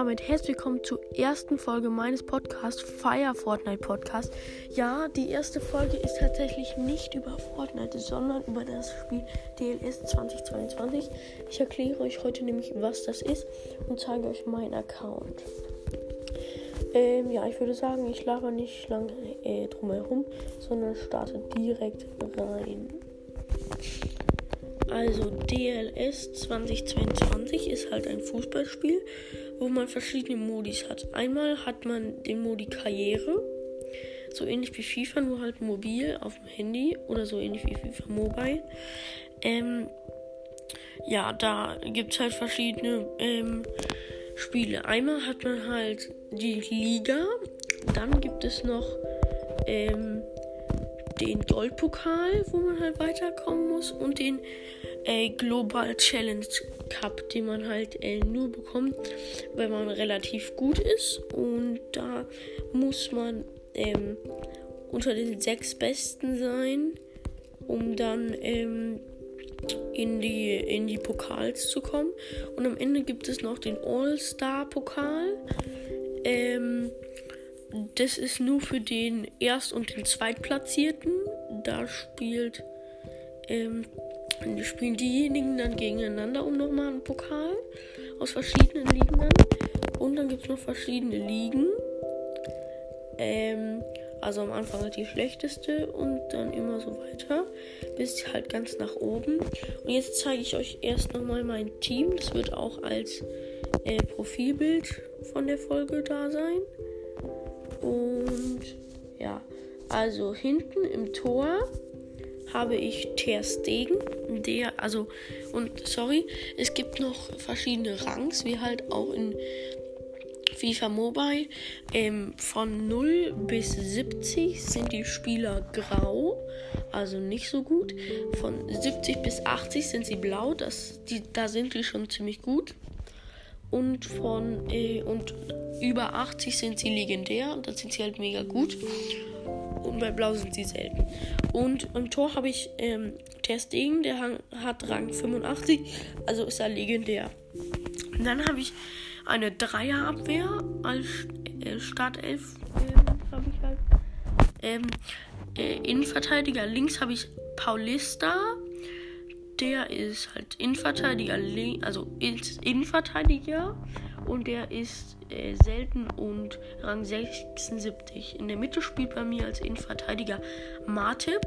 Damit herzlich willkommen zur ersten Folge meines Podcasts Fire Fortnite Podcast. Ja, die erste Folge ist tatsächlich nicht über Fortnite, sondern über das Spiel DLS 2022. Ich erkläre euch heute nämlich, was das ist und zeige euch meinen Account. Ähm, ja, ich würde sagen, ich laber nicht lange äh, drumherum, sondern starte direkt rein. Also DLS 2022 ist halt ein Fußballspiel, wo man verschiedene Modis hat. Einmal hat man den Modi Karriere, so ähnlich wie FIFA, nur halt mobil auf dem Handy oder so ähnlich wie FIFA Mobile. Ähm, ja, da gibt es halt verschiedene ähm, Spiele. Einmal hat man halt die Liga, dann gibt es noch ähm, den Goldpokal, wo man halt weiterkommen muss und den äh, Global Challenge Cup, den man halt äh, nur bekommt, wenn man relativ gut ist und da muss man ähm, unter den sechs Besten sein, um dann ähm, in die in die Pokals zu kommen und am Ende gibt es noch den All-Star Pokal. Ähm, das ist nur für den Erst- und den Zweitplatzierten. Da spielt, ähm, spielen diejenigen dann gegeneinander um nochmal einen Pokal aus verschiedenen Ligen dann. Und dann gibt es noch verschiedene Ligen. Ähm, also am Anfang halt die schlechteste und dann immer so weiter. Bis halt ganz nach oben. Und jetzt zeige ich euch erst nochmal mein Team. Das wird auch als äh, Profilbild von der Folge da sein. Und ja, also hinten im Tor habe ich Ter Stegen, der, also, und sorry, es gibt noch verschiedene Rangs, wie halt auch in FIFA Mobile. Ähm, von 0 bis 70 sind die Spieler grau, also nicht so gut. Von 70 bis 80 sind sie blau, das, die, da sind die schon ziemlich gut. Und von äh, und über 80 sind sie legendär da sind sie halt mega gut. Und bei Blau sind sie selten. Und im Tor habe ich ähm, Stegen, der hat Rang 85, also ist er legendär. Und dann habe ich eine Dreierabwehr als äh, Startelf äh, habe ich halt. Ähm, äh, Innenverteidiger links habe ich Paulista. Der ist halt Innenverteidiger, also Innenverteidiger und der ist äh, selten und Rang 76. In der Mitte spielt bei mir als Innenverteidiger Martip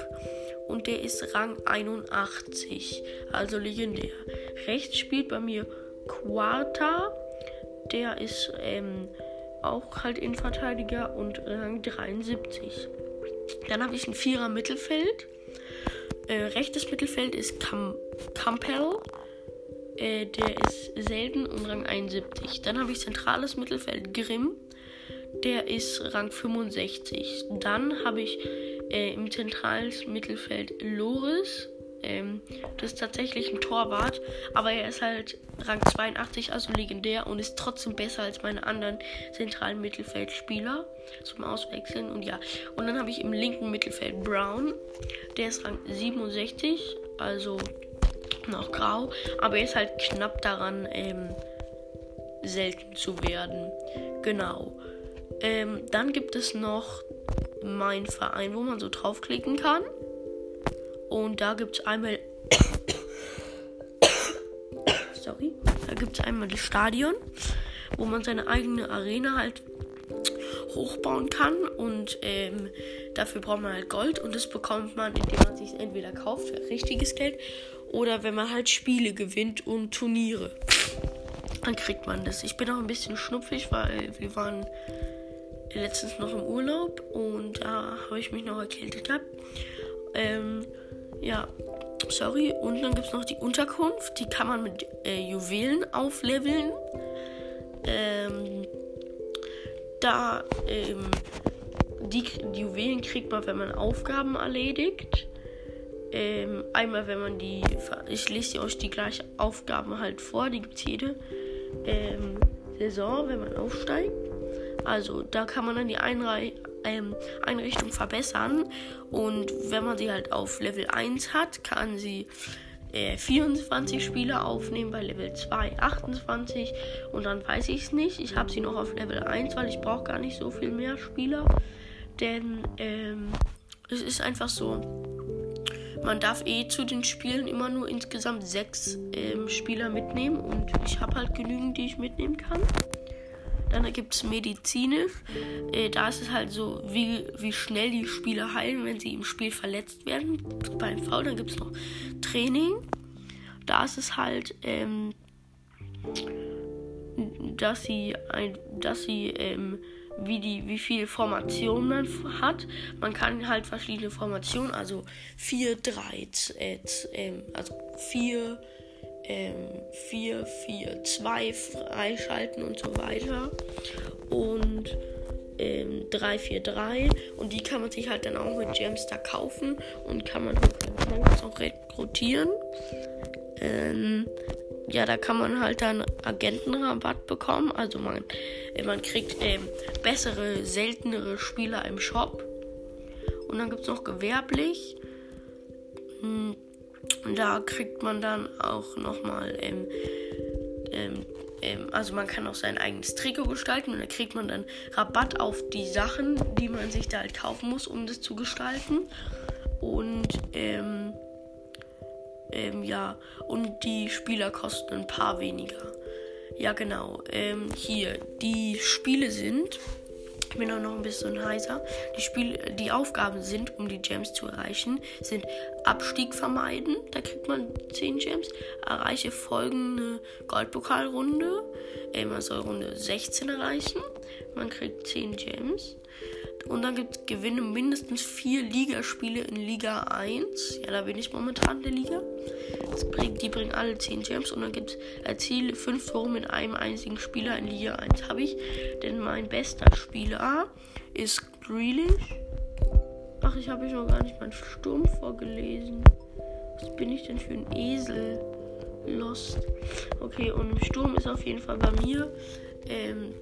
und der ist Rang 81, also legendär. Rechts spielt bei mir Quarta, der ist ähm, auch halt Innenverteidiger und Rang 73. Dann habe ich ein Vierer Mittelfeld. Äh, rechtes Mittelfeld ist Cam Campbell. Äh, der ist selten und Rang 71. Dann habe ich zentrales Mittelfeld Grimm. Der ist Rang 65. Dann habe ich äh, im zentralen Mittelfeld Loris. Ähm, das ist tatsächlich ein Torwart, aber er ist halt Rang 82, also legendär und ist trotzdem besser als meine anderen zentralen Mittelfeldspieler zum Auswechseln. Und ja, und dann habe ich im linken Mittelfeld Brown, der ist Rang 67, also noch grau, aber er ist halt knapp daran, ähm, selten zu werden. Genau. Ähm, dann gibt es noch mein Verein, wo man so draufklicken kann. Und da gibt es einmal. Sorry. Da gibt es einmal das Stadion, wo man seine eigene Arena halt hochbauen kann. Und ähm, dafür braucht man halt Gold. Und das bekommt man, indem man sich entweder kauft für richtiges Geld oder wenn man halt Spiele gewinnt und Turniere. Dann kriegt man das. Ich bin auch ein bisschen schnupfig, weil wir waren letztens noch im Urlaub und da habe ich mich noch erkältet gehabt. Ähm, ja, sorry. Und dann gibt es noch die Unterkunft. Die kann man mit äh, Juwelen aufleveln. Ähm, da, ähm, die, die Juwelen kriegt man, wenn man Aufgaben erledigt. Ähm, einmal, wenn man die, ich lese euch die gleichen Aufgaben halt vor, die gibt es jede ähm, Saison, wenn man aufsteigt. Also da kann man dann die Einrei ähm, Einrichtung verbessern. Und wenn man sie halt auf Level 1 hat, kann sie äh, 24 Spieler aufnehmen, bei Level 2 28 und dann weiß ich es nicht. Ich habe sie noch auf Level 1, weil ich brauche gar nicht so viel mehr Spieler. Denn ähm, es ist einfach so, man darf eh zu den Spielen immer nur insgesamt sechs ähm, Spieler mitnehmen und ich habe halt genügend, die ich mitnehmen kann. Dann gibt es medizinisch. Äh, da ist es halt so, wie, wie schnell die Spieler heilen, wenn sie im Spiel verletzt werden. Beim V. Dann gibt es noch Training. Da ist es halt, ähm, dass sie, ein, dass sie ähm, wie, die, wie viel Formationen man hat. Man kann halt verschiedene Formationen, also 4, 3, äh, äh, also 4, ähm, 4, 4, 2 freischalten und so weiter. Und ähm, 3, 4, 3. Und die kann man sich halt dann auch mit Gemstar kaufen und kann man, man auch rekrutieren. Ähm, ja, da kann man halt dann Agentenrabatt bekommen. Also man, äh, man kriegt ähm, bessere, seltenere Spieler im Shop. Und dann gibt es noch gewerblich. Da kriegt man dann auch nochmal, ähm, ähm, ähm, also man kann auch sein eigenes Trikot gestalten und da kriegt man dann Rabatt auf die Sachen, die man sich da halt kaufen muss, um das zu gestalten. Und ähm, ähm, ja, und die Spieler kosten ein paar weniger. Ja, genau. Ähm, hier, die Spiele sind ich bin auch noch ein bisschen heiser. Die, Spiel die Aufgaben sind, um die Gems zu erreichen, sind Abstieg vermeiden. Da kriegt man 10 Gems. Erreiche folgende Goldpokalrunde. Äh, man soll Runde 16 erreichen. Man kriegt 10 Gems. Und dann gibt es Gewinne mindestens vier Ligaspiele in Liga 1. Ja, da bin ich momentan in der Liga. Bringt, die bringen alle 10 Gems. Und dann gibt es erziele 5 Tore mit einem einzigen Spieler in Liga 1. Habe ich. Denn mein bester Spieler ist Grealish. Ach, ich habe euch noch gar nicht meinen Sturm vorgelesen. Was bin ich denn für ein Esel? Lost. Okay, und im Sturm ist auf jeden Fall bei mir. Ähm,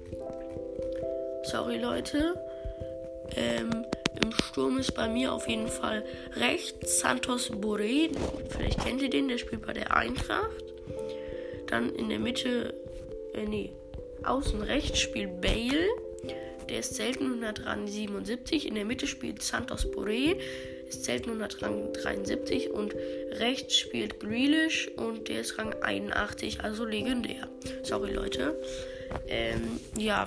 sorry, Leute. Ähm, Im Sturm ist bei mir auf jeden Fall rechts Santos Boré. Vielleicht kennt ihr den, der spielt bei der Eintracht. Dann in der Mitte, äh, nee, außen rechts spielt Bale. Der ist selten 177. In der Mitte spielt Santos Boré. Ist selten 173. Und rechts spielt Grealish und der ist Rang 81, also legendär. Sorry, Leute. Ähm, ja,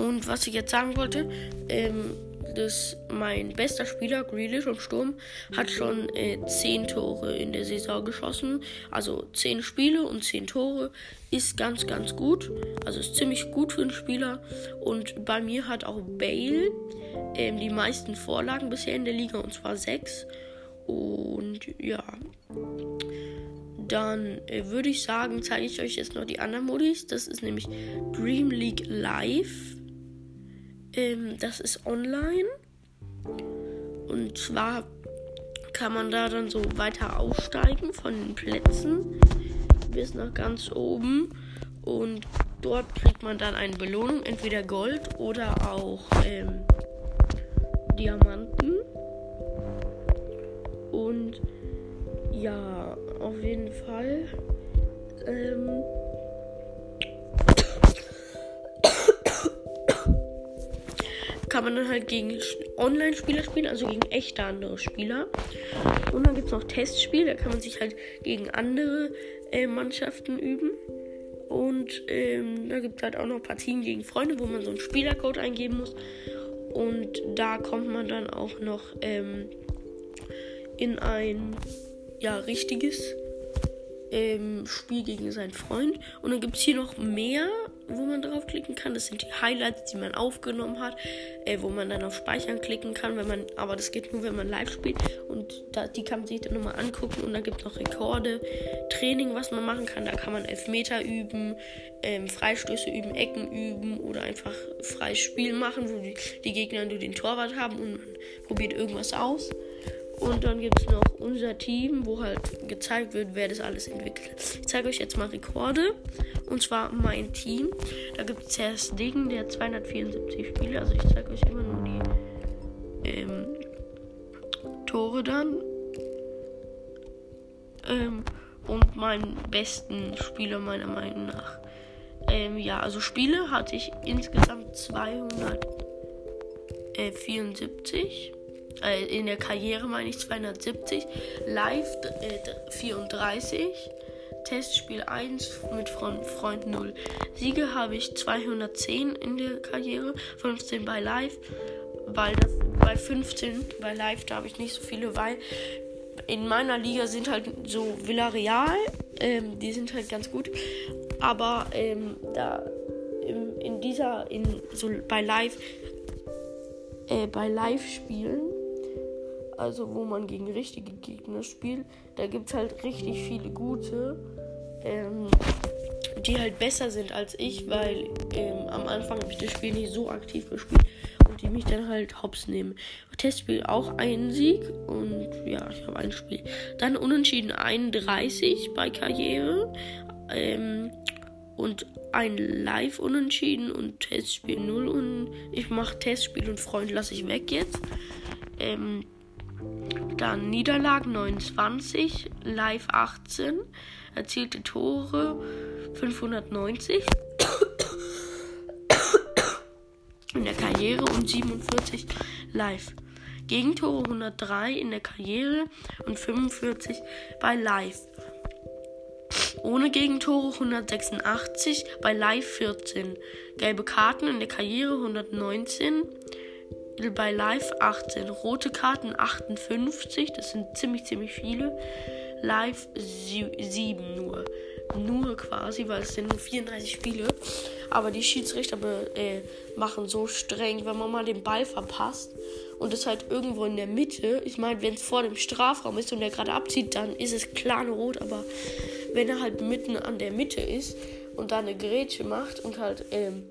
und was ich jetzt sagen wollte, ähm, dass mein bester Spieler, Grealish im Sturm, hat schon äh, 10 Tore in der Saison geschossen. Also 10 Spiele und 10 Tore ist ganz, ganz gut. Also ist ziemlich gut für einen Spieler. Und bei mir hat auch Bale ähm, die meisten Vorlagen bisher in der Liga und zwar 6. Und ja. Dann äh, würde ich sagen, zeige ich euch jetzt noch die anderen Modis. Das ist nämlich Dream League Live. Ähm, das ist online. Und zwar kann man da dann so weiter aufsteigen von den Plätzen bis nach ganz oben. Und dort kriegt man dann eine Belohnung, entweder Gold oder auch ähm, Diamanten. Und ja, auf jeden Fall. Ähm, kann man dann halt gegen Online-Spieler spielen, also gegen echte andere Spieler. Und dann gibt es noch Testspiele, da kann man sich halt gegen andere äh, Mannschaften üben. Und ähm, da gibt es halt auch noch Partien gegen Freunde, wo man so einen Spielercode eingeben muss. Und da kommt man dann auch noch ähm, in ein ja, richtiges ähm, Spiel gegen seinen Freund. Und dann gibt es hier noch mehr wo man draufklicken kann. Das sind die Highlights, die man aufgenommen hat, äh, wo man dann auf Speichern klicken kann, wenn man, aber das geht nur, wenn man live spielt. Und da, die kann man sich dann nochmal angucken. Und dann gibt es noch Rekorde, Training, was man machen kann. Da kann man Elfmeter üben, ähm, Freistöße üben, Ecken üben oder einfach freies Spiel machen, wo die, die Gegner nur den Torwart haben und man probiert irgendwas aus. Und dann gibt es noch unser Team, wo halt gezeigt wird, wer das alles entwickelt. Ich zeige euch jetzt mal Rekorde. Und zwar mein Team. Da gibt es zuerst Degen, der 274 Spiele. Also ich zeige euch immer nur die ähm, Tore dann. Ähm, und meinen besten Spieler meiner Meinung nach. Ähm, ja, also Spiele hatte ich insgesamt 274 äh, in der Karriere meine ich 270, Live äh, 34, Testspiel 1 mit Freund, Freund 0. Siege habe ich 210 in der Karriere, 15 bei Live, weil das bei 15 bei Live da habe ich nicht so viele, weil in meiner Liga sind halt so Villarreal, ähm, die sind halt ganz gut, aber ähm, da in, in dieser in so bei Live äh, bei Live-Spielen also wo man gegen richtige Gegner spielt, da gibt es halt richtig viele gute, ähm, die halt besser sind als ich, weil ähm, am Anfang habe ich das Spiel nicht so aktiv gespielt und die mich dann halt hops nehmen. Testspiel auch einen Sieg und ja, ich habe ein Spiel. Dann unentschieden 31 bei Karriere. Ähm, und ein Live-Unentschieden und Testspiel 0 und ich mache Testspiel und Freund lasse ich weg jetzt. Ähm, dann Niederlagen 29, Live 18, erzielte Tore 590 in der Karriere und 47 live. Gegentore 103 in der Karriere und 45 bei Live. Ohne Gegentore 186, bei Live 14. Gelbe Karten in der Karriere 119, bei Live 18, rote Karten 58, das sind ziemlich, ziemlich viele. Live 7 nur. Nur quasi, weil es sind nur 34 Spiele. Aber die Schiedsrichter äh, machen so streng, wenn man mal den Ball verpasst und es halt irgendwo in der Mitte. Ich meine, wenn es vor dem Strafraum ist und er gerade abzieht, dann ist es klar Rot. Aber wenn er halt mitten an der Mitte ist und da eine Grätsche macht und halt ähm,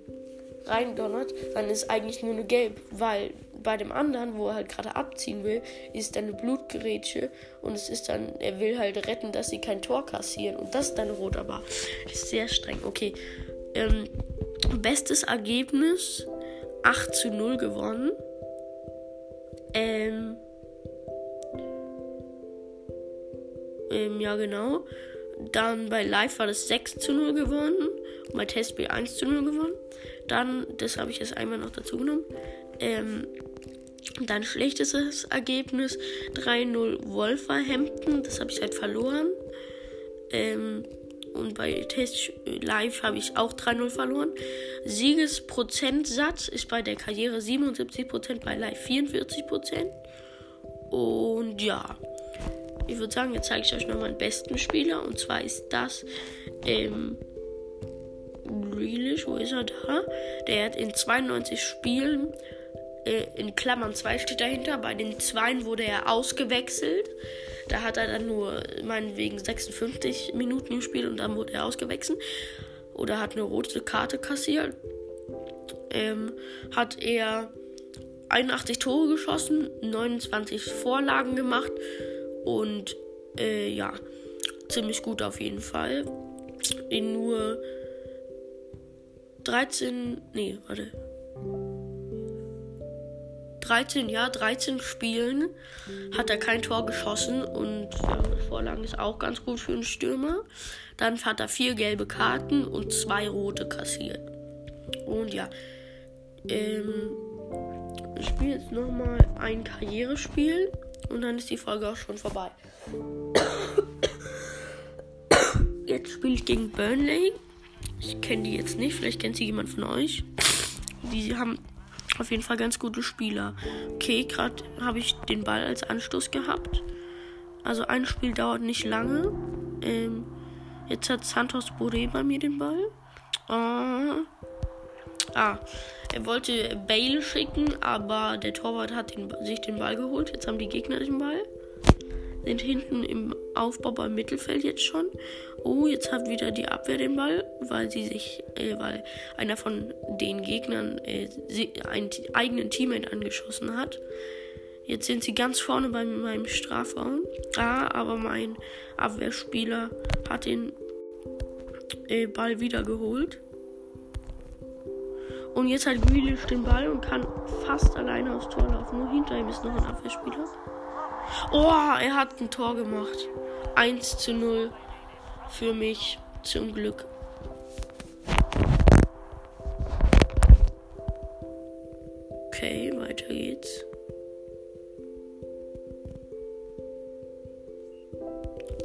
reindonnert, dann ist eigentlich nur eine Gelb, weil bei dem anderen, wo er halt gerade abziehen will, ist dann eine Blutgerätsche und es ist dann, er will halt retten, dass sie kein Tor kassieren und das ist dann rot, aber ist sehr streng. Okay, ähm, bestes Ergebnis 8 zu 0 gewonnen. Ähm, ähm, ja, genau. Dann bei Live war das 6 zu 0 gewonnen. Und bei Testspiel 1 zu 0 gewonnen. Dann, das habe ich jetzt einmal noch dazu genommen. Ähm, dann schlechtestes Ergebnis 3-0 Wolverhampton. Das habe ich halt verloren. Ähm, und bei Test Live habe ich auch 3-0 verloren. Siegesprozentsatz ist bei der Karriere 77%, bei Live 44%. Und ja, ich würde sagen, jetzt zeige ich euch noch meinen besten Spieler. Und zwar ist das ähm, Grealish, wo ist er da? Der hat in 92 Spielen, äh, in Klammern 2 steht dahinter, bei den 2 wurde er ausgewechselt. Da hat er dann nur meinetwegen 56 Minuten gespielt und dann wurde er ausgewechselt. Oder hat eine rote Karte kassiert. Ähm, hat er 81 Tore geschossen, 29 Vorlagen gemacht und äh, ja, ziemlich gut auf jeden Fall. In nur 13, nee, warte. 13, ja, 13 Spielen hat er kein Tor geschossen und ja, Vorlagen ist auch ganz gut für einen Stürmer. Dann hat er vier gelbe Karten und zwei rote kassiert. Und ja, ähm, ich spiele jetzt nochmal ein Karrierespiel und dann ist die Folge auch schon vorbei. Jetzt spiele ich gegen Burnley. Ich kenne die jetzt nicht, vielleicht kennt sie jemand von euch. Die haben auf jeden Fall ganz gute Spieler. Okay, gerade habe ich den Ball als Anstoß gehabt. Also ein Spiel dauert nicht lange. Ähm, jetzt hat Santos Boré bei mir den Ball. Uh, ah, er wollte Bale schicken, aber der Torwart hat den, sich den Ball geholt. Jetzt haben die Gegner den Ball. Sind hinten im Aufbau beim Mittelfeld jetzt schon. Oh, jetzt hat wieder die Abwehr den Ball, weil sie sich, äh, weil einer von den Gegnern äh, einen eigenen Teammate angeschossen hat. Jetzt sind sie ganz vorne bei meinem Strafraum. Ah, aber mein Abwehrspieler hat den äh, Ball wieder geholt. Und jetzt hat Grealish den Ball und kann fast alleine aufs Tor laufen. Nur hinter ihm ist noch ein Abwehrspieler. Oh, er hat ein Tor gemacht. 1 zu 0 für mich zum Glück. Okay, weiter geht's.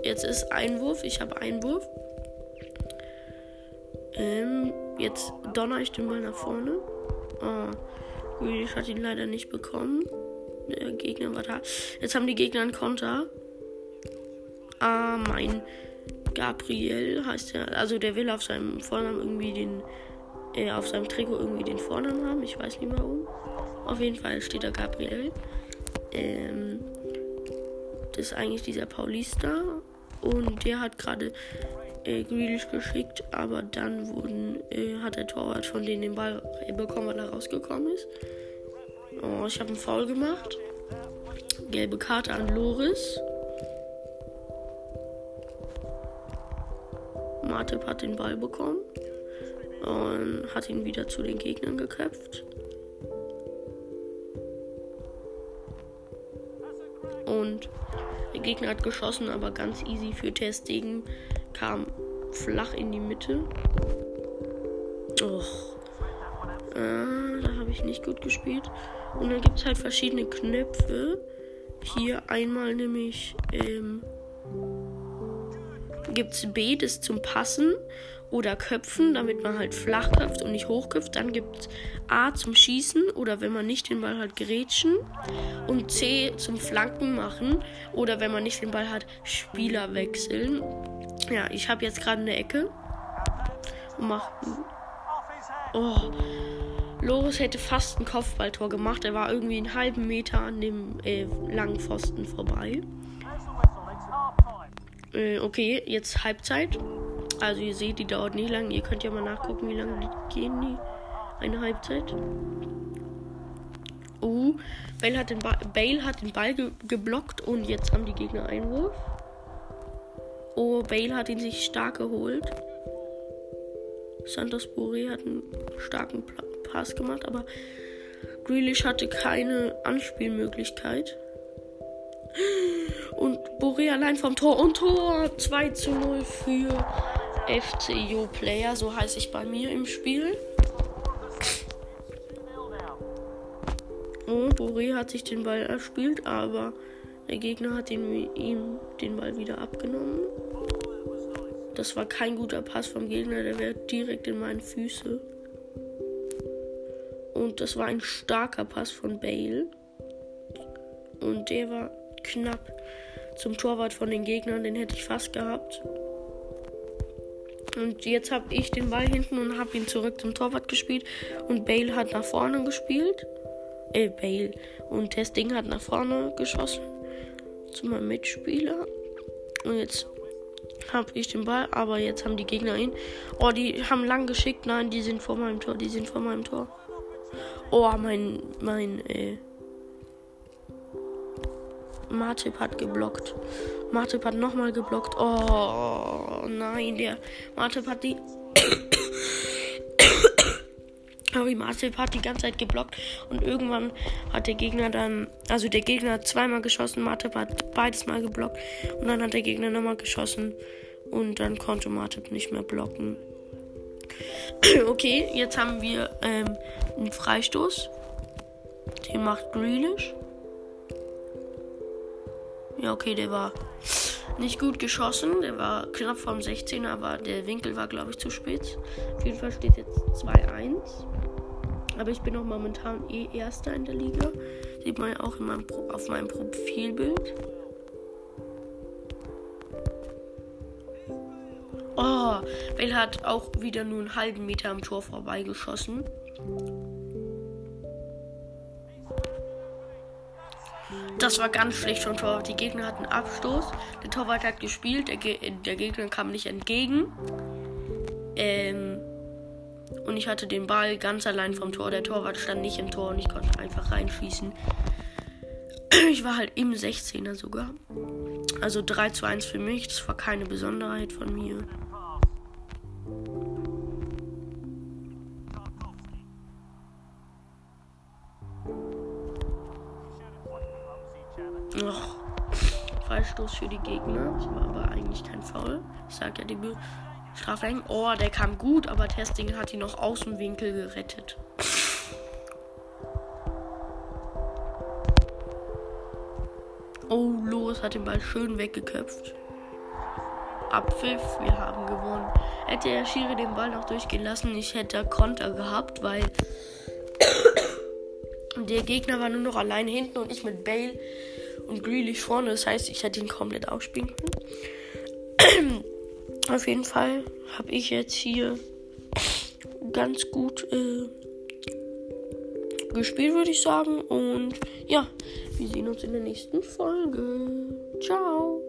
Jetzt ist Einwurf. Ich habe Einwurf. Ähm, jetzt donner ich den Ball nach vorne. Oh, Grealish hat ihn leider nicht bekommen. Der Gegner war da. Jetzt haben die Gegner einen Konter. Ah, mein Gabriel heißt er. Also der will auf seinem Vornamen irgendwie den. Äh, auf seinem Trikot irgendwie den Vornamen haben. Ich weiß nicht warum. Auf jeden Fall steht da Gabriel. Ähm, das ist eigentlich dieser Paulista. Und der hat gerade äh, Grealish geschickt, aber dann wurden, äh, hat der Torwart von denen den Ball bekommen, weil er rausgekommen ist. Oh, ich habe einen Foul gemacht. Gelbe Karte an Loris. Martip hat den Ball bekommen und hat ihn wieder zu den Gegnern geköpft. Und der Gegner hat geschossen, aber ganz easy für Testegen kam flach in die Mitte. Och. Äh, ich nicht gut gespielt. Und dann gibt es halt verschiedene Knöpfe. Hier einmal nämlich ähm, gibt es B, das zum Passen oder Köpfen, damit man halt flach köpft und nicht hochköpft. Dann gibt es A zum Schießen oder wenn man nicht den Ball hat, Grätschen. Und C zum Flanken machen oder wenn man nicht den Ball hat, Spieler wechseln. Ja, ich habe jetzt gerade eine Ecke. Und mach. Oh. Loris hätte fast ein Kopfballtor gemacht. Er war irgendwie einen halben Meter an dem äh, langen Pfosten vorbei. Äh, okay, jetzt Halbzeit. Also ihr seht, die dauert nicht lang. Ihr könnt ja mal nachgucken, wie lange die gehen die. Eine Halbzeit. Oh, Bale hat den, ba Bale hat den Ball ge geblockt und jetzt haben die Gegner Einwurf. Oh, Bale hat ihn sich stark geholt. Santos Boré hat einen starken Pass gemacht, aber Grealish hatte keine Anspielmöglichkeit. Und Boré allein vom Tor und Tor 2 zu 0 für FCU Player, so heiße ich bei mir im Spiel. Und Boré hat sich den Ball erspielt, aber der Gegner hat ihn, ihm den Ball wieder abgenommen. Das war kein guter Pass vom Gegner, der wäre direkt in meine Füße. Und das war ein starker Pass von Bale. Und der war knapp zum Torwart von den Gegnern, den hätte ich fast gehabt. Und jetzt habe ich den Ball hinten und habe ihn zurück zum Torwart gespielt. Und Bale hat nach vorne gespielt. Äh, Bale. Und Testing hat nach vorne geschossen. Zu meinem Mitspieler. Und jetzt habe ich den Ball, aber jetzt haben die Gegner ihn. Oh, die haben lang geschickt. Nein, die sind vor meinem Tor. Die sind vor meinem Tor. Oh, mein, mein, äh. Martip hat geblockt. Martip hat nochmal geblockt. Oh, nein, der Martip hat die. Harry Martip hat die ganze Zeit geblockt und irgendwann hat der Gegner dann, also der Gegner hat zweimal geschossen, Martip hat beides mal geblockt und dann hat der Gegner nochmal geschossen und dann konnte Martip nicht mehr blocken. okay, jetzt haben wir ähm, einen Freistoß. Den macht Grealish. Ja, okay, der war nicht gut geschossen. Der war knapp vom 16er, aber der Winkel war, glaube ich, zu spät. Auf jeden Fall steht jetzt 2-1. Aber ich bin auch momentan eh Erster in der Liga. Sieht man ja auch meinem auf meinem Profilbild. Oh, Bale hat auch wieder nur einen halben Meter am Tor vorbeigeschossen. Das war ganz schlecht vom Torwart. Die Gegner hatten Abstoß. Der Torwart hat gespielt. Der, Ge der Gegner kam nicht entgegen. Ähm, und ich hatte den Ball ganz allein vom Tor. Der Torwart stand nicht im Tor und ich konnte einfach reinschießen. Ich war halt im 16er sogar. Also 3 zu 1 für mich. Das war keine Besonderheit von mir. Freistoß für die Gegner. Das war aber eigentlich kein Foul. Ich sag ja, die Straflängen. Oh, der kam gut, aber Testing hat ihn noch aus dem Winkel gerettet. Oh, los, hat den Ball schön weggeköpft. Abpfiff, wir haben gewonnen. Hätte der Schiri den Ball noch durchgehen lassen, ich hätte Konter gehabt, weil der Gegner war nur noch allein hinten und ich mit Bale und Grealish vorne. Das heißt, ich hätte ihn komplett ausspielen können. Auf jeden Fall habe ich jetzt hier ganz gut äh, gespielt, würde ich sagen. Und ja, wir sehen uns in der nächsten Folge. Ciao.